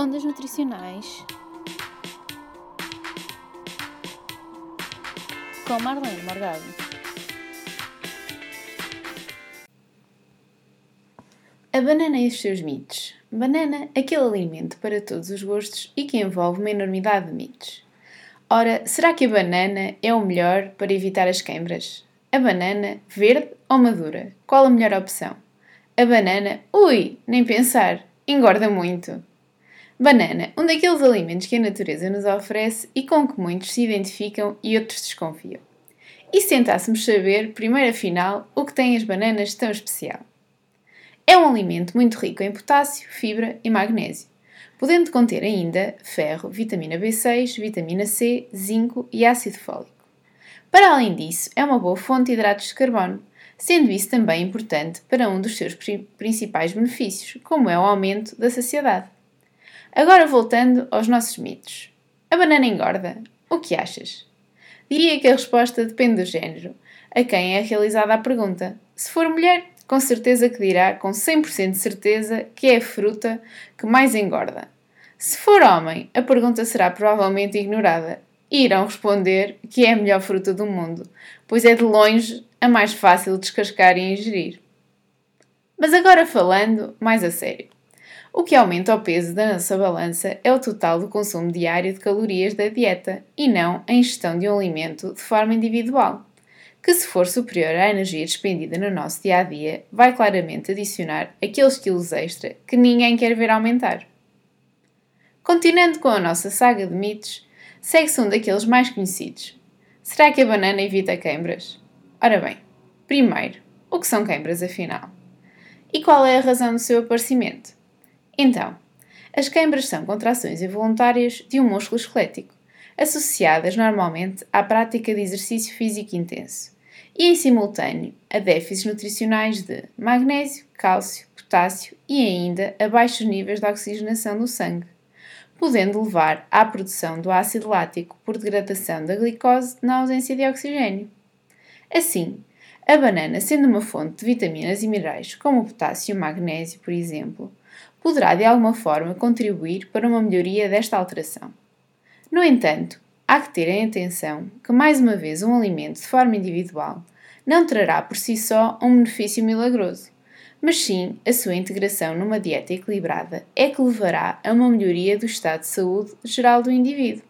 Ondas nutricionais com Marlene Morgado. A banana e os seus mitos. Banana, aquele alimento para todos os gostos e que envolve uma enormidade de mitos. Ora, será que a banana é o melhor para evitar as queimbras? A banana, verde ou madura? Qual a melhor opção? A banana, ui, nem pensar, engorda muito. Banana, um daqueles alimentos que a natureza nos oferece e com que muitos se identificam e outros desconfiam. E se tentássemos saber, primeiro afinal, o que tem as bananas tão especial? É um alimento muito rico em potássio, fibra e magnésio, podendo conter ainda ferro, vitamina B6, vitamina C, zinco e ácido fólico. Para além disso, é uma boa fonte de hidratos de carbono, sendo isso também importante para um dos seus principais benefícios, como é o aumento da saciedade. Agora voltando aos nossos mitos. A banana engorda? O que achas? Diria que a resposta depende do género, a quem é realizada a pergunta. Se for mulher, com certeza que dirá com 100% de certeza que é a fruta que mais engorda. Se for homem, a pergunta será provavelmente ignorada e irão responder que é a melhor fruta do mundo, pois é de longe a mais fácil de descascar e ingerir. Mas agora falando mais a sério. O que aumenta o peso da nossa balança é o total do consumo diário de calorias da dieta e não a ingestão de um alimento de forma individual, que, se for superior à energia despendida no nosso dia a dia, vai claramente adicionar aqueles quilos extra que ninguém quer ver aumentar. Continuando com a nossa saga de mitos, segue-se um daqueles mais conhecidos. Será que a banana evita queimbras? Ora bem, primeiro, o que são queimbras afinal? E qual é a razão do seu aparecimento? Então, as queimbras são contrações involuntárias de um músculo esquelético, associadas normalmente à prática de exercício físico intenso e, em simultâneo, a déficits nutricionais de magnésio, cálcio, potássio e ainda a baixos níveis de oxigenação do sangue, podendo levar à produção do ácido lático por degradação da glicose na ausência de oxigênio. Assim, a banana, sendo uma fonte de vitaminas e minerais como o potássio e o magnésio, por exemplo, poderá de alguma forma contribuir para uma melhoria desta alteração. No entanto, há que ter em atenção que, mais uma vez, um alimento de forma individual não trará por si só um benefício milagroso, mas sim a sua integração numa dieta equilibrada é que levará a uma melhoria do estado de saúde geral do indivíduo.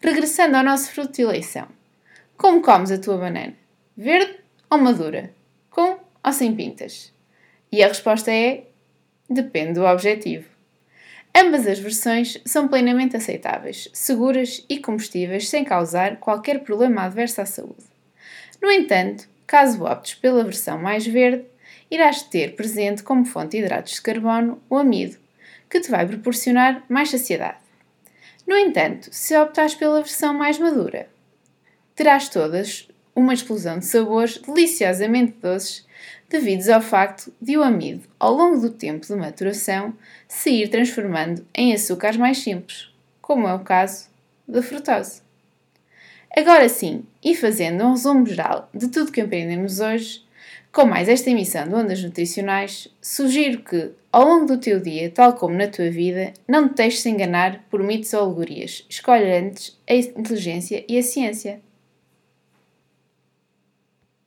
Regressando ao nosso fruto de eleição. Como comes a tua banana? Verde ou madura? Com ou sem pintas? E a resposta é Depende do objetivo. Ambas as versões são plenamente aceitáveis, seguras e combustíveis sem causar qualquer problema adverso à saúde. No entanto, caso optes pela versão mais verde, irás ter presente como fonte de hidratos de carbono o amido, que te vai proporcionar mais saciedade. No entanto, se optares pela versão mais madura, terás todas uma explosão de sabores deliciosamente doces devidos ao facto de o amido, ao longo do tempo de maturação, se ir transformando em açúcares mais simples, como é o caso da frutose. Agora sim, e fazendo um resumo geral de tudo que aprendemos hoje, com mais esta emissão de Ondas Nutricionais, sugiro que, ao longo do teu dia, tal como na tua vida, não te deixes enganar por mitos ou alegorias. Escolhe antes a inteligência e a ciência.